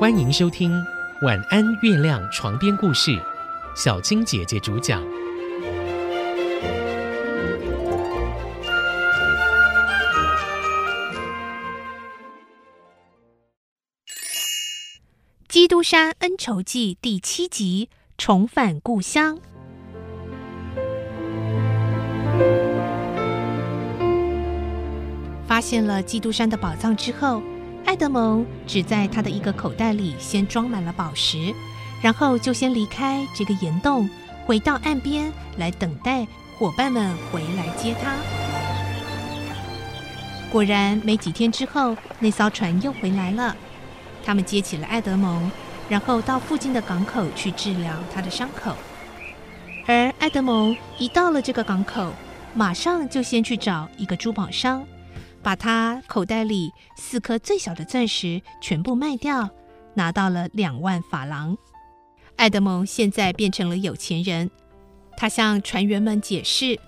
欢迎收听《晚安月亮》床边故事，小青姐姐主讲。《基督山恩仇记》第七集：重返故乡。发现了基督山的宝藏之后，爱德蒙只在他的一个口袋里先装满了宝石，然后就先离开这个岩洞，回到岸边来等待伙伴们回来接他。果然，没几天之后，那艘船又回来了。他们接起了爱德蒙，然后到附近的港口去治疗他的伤口。而爱德蒙一到了这个港口，马上就先去找一个珠宝商，把他口袋里四颗最小的钻石全部卖掉，拿到了两万法郎。爱德蒙现在变成了有钱人。他向船员们解释：“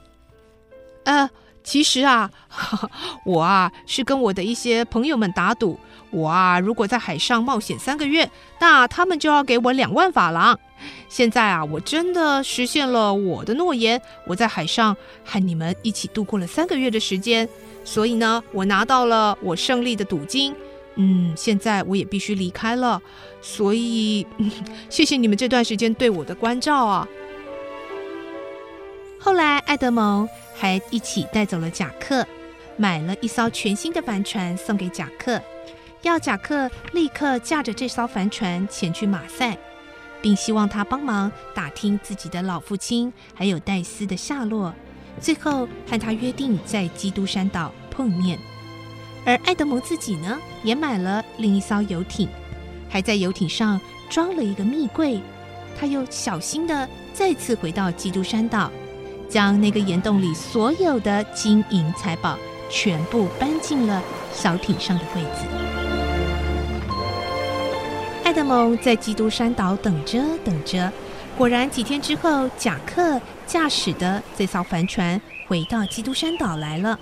呃，其实啊，我啊是跟我的一些朋友们打赌。”我啊，如果在海上冒险三个月，那他们就要给我两万法郎。现在啊，我真的实现了我的诺言，我在海上和你们一起度过了三个月的时间，所以呢，我拿到了我胜利的赌金。嗯，现在我也必须离开了，所以 谢谢你们这段时间对我的关照啊。后来，爱德蒙还一起带走了贾克，买了一艘全新的帆船送给贾克。要贾克立刻驾着这艘帆船前去马赛，并希望他帮忙打听自己的老父亲还有戴斯的下落，最后和他约定在基督山岛碰面。而爱德蒙自己呢，也买了另一艘游艇，还在游艇上装了一个密柜。他又小心的再次回到基督山岛，将那个岩洞里所有的金银财宝全部搬进了小艇上的柜子。爱德蒙在基督山岛等着等着，果然几天之后，贾克驾驶的这艘帆船回到基督山岛来了。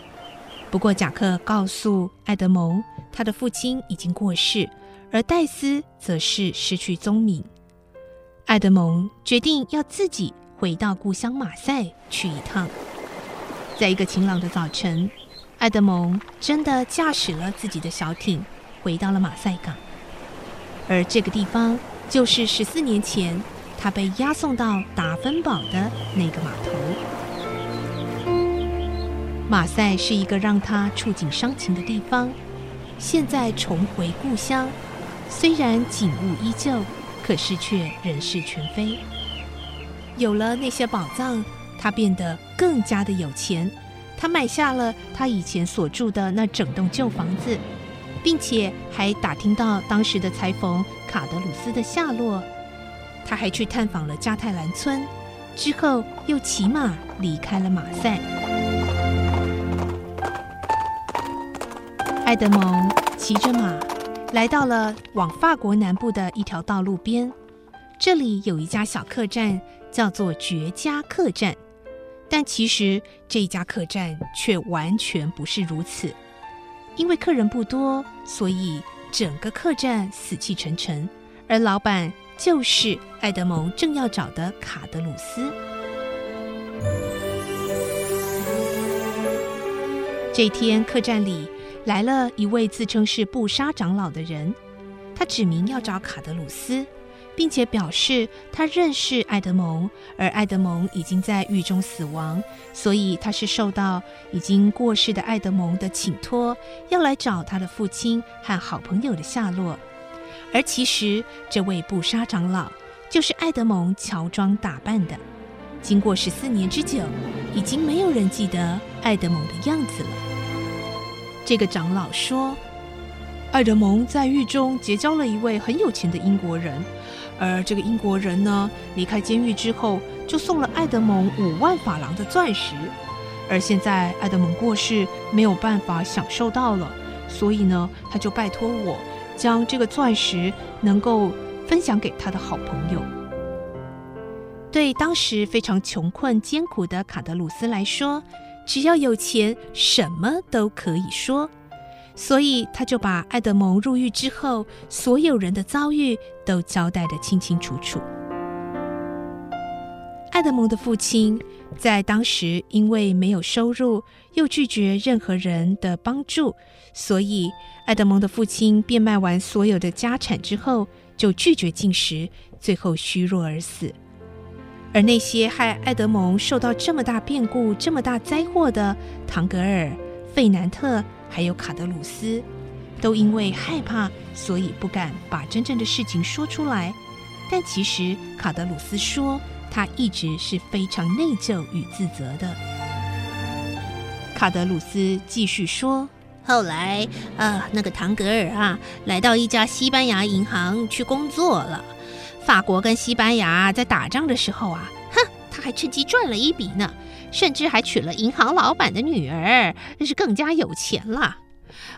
不过，贾克告诉爱德蒙，他的父亲已经过世，而戴斯则是失去踪影。爱德蒙决定要自己回到故乡马赛去一趟。在一个晴朗的早晨，爱德蒙真的驾驶了自己的小艇回到了马赛港。而这个地方就是十四年前他被押送到达芬堡的那个码头。马赛是一个让他触景伤情的地方。现在重回故乡，虽然景物依旧，可是却人事全非。有了那些宝藏，他变得更加的有钱。他买下了他以前所住的那整栋旧房子。并且还打听到当时的裁缝卡德鲁斯的下落，他还去探访了加泰兰村，之后又骑马离开了马赛。爱德蒙骑着马来到了往法国南部的一条道路边，这里有一家小客栈，叫做绝佳客栈，但其实这家客栈却完全不是如此。因为客人不多，所以整个客栈死气沉沉。而老板就是爱德蒙正要找的卡德鲁斯。这天，客栈里来了一位自称是布莎长老的人，他指明要找卡德鲁斯。并且表示他认识爱德蒙，而爱德蒙已经在狱中死亡，所以他是受到已经过世的爱德蒙的请托，要来找他的父亲和好朋友的下落。而其实这位布莎长老就是爱德蒙乔装打扮的。经过十四年之久，已经没有人记得爱德蒙的样子了。这个长老说，爱德蒙在狱中结交了一位很有钱的英国人。而这个英国人呢，离开监狱之后，就送了爱德蒙五万法郎的钻石。而现在爱德蒙过世，没有办法享受到了，所以呢，他就拜托我，将这个钻石能够分享给他的好朋友。对当时非常穷困艰苦的卡德鲁斯来说，只要有钱，什么都可以说。所以他就把爱德蒙入狱之后所有人的遭遇都交代得清清楚楚。爱德蒙的父亲在当时因为没有收入，又拒绝任何人的帮助，所以爱德蒙的父亲变卖完所有的家产之后，就拒绝进食，最后虚弱而死。而那些害爱德蒙受到这么大变故、这么大灾祸的唐格尔、费南特，还有卡德鲁斯，都因为害怕，所以不敢把真正的事情说出来。但其实卡德鲁斯说。他一直是非常内疚与自责的。卡德鲁斯继续说：“后来，啊，那个唐格尔啊，来到一家西班牙银行去工作了。法国跟西班牙在打仗的时候啊，哼，他还趁机赚了一笔呢，甚至还娶了银行老板的女儿，那是更加有钱了。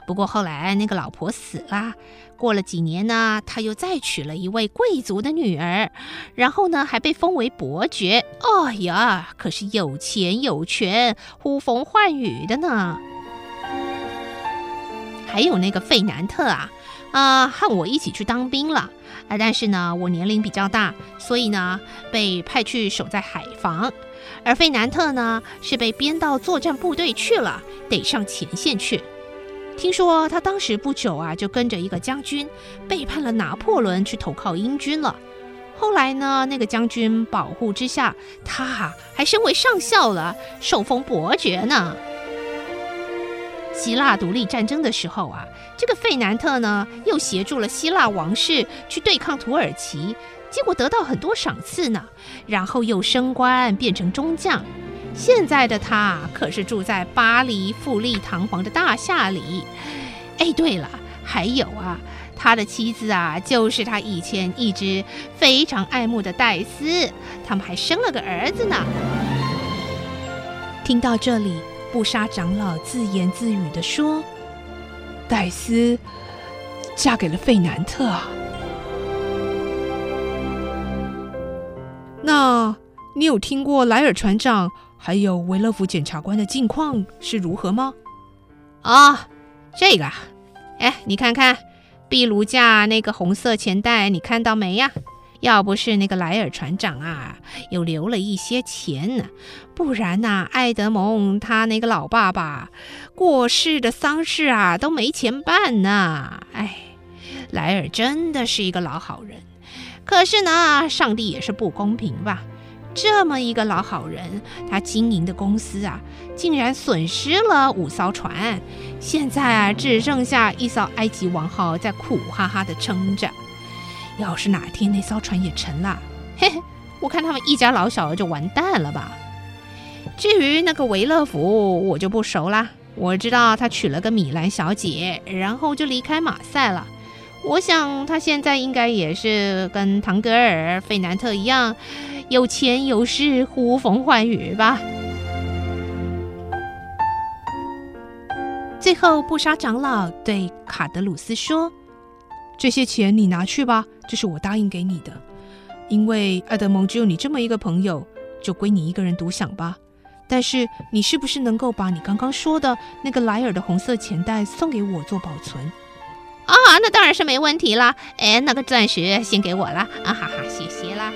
不过后来那个老婆死了。”过了几年呢，他又再娶了一位贵族的女儿，然后呢，还被封为伯爵。哎呀，可是有钱有权，呼风唤雨的呢。还有那个费南特啊，啊，和我一起去当兵了啊，但是呢，我年龄比较大，所以呢，被派去守在海防，而费南特呢，是被编到作战部队去了，得上前线去。听说他当时不久啊，就跟着一个将军背叛了拿破仑，去投靠英军了。后来呢，那个将军保护之下，他还升为上校了，受封伯爵呢。希腊独立战争的时候啊，这个费南特呢，又协助了希腊王室去对抗土耳其，结果得到很多赏赐呢，然后又升官变成中将。现在的他可是住在巴黎富丽堂皇的大厦里。哎，对了，还有啊，他的妻子啊，就是他以前一直非常爱慕的戴斯，他们还生了个儿子呢。听到这里，布莎长老自言自语地说：“戴斯嫁给了费南特。”那你有听过莱尔船长？还有维勒福检察官的近况是如何吗？啊，这个，哎，你看看壁炉架那个红色钱袋，你看到没呀？要不是那个莱尔船长啊，又留了一些钱呢，不然呐，艾德蒙他那个老爸爸过世的丧事啊，都没钱办呢。哎，莱尔真的是一个老好人，可是呢，上帝也是不公平吧？这么一个老好人，他经营的公司啊，竟然损失了五艘船，现在啊，只剩下一艘埃及王号在苦哈哈的撑着。要是哪天那艘船也沉了，嘿嘿，我看他们一家老小就完蛋了吧。至于那个维勒福，我就不熟啦。我知道他娶了个米兰小姐，然后就离开马赛了。我想他现在应该也是跟唐格尔、费南特一样。有钱有势，呼风唤雨吧。最后，布莎长老对卡德鲁斯说：“这些钱你拿去吧，这是我答应给你的。因为爱德蒙只有你这么一个朋友，就归你一个人独享吧。但是，你是不是能够把你刚刚说的那个莱尔的红色钱袋送给我做保存？”啊，那当然是没问题啦。哎，那个钻石先给我啦。啊哈哈，谢谢啦。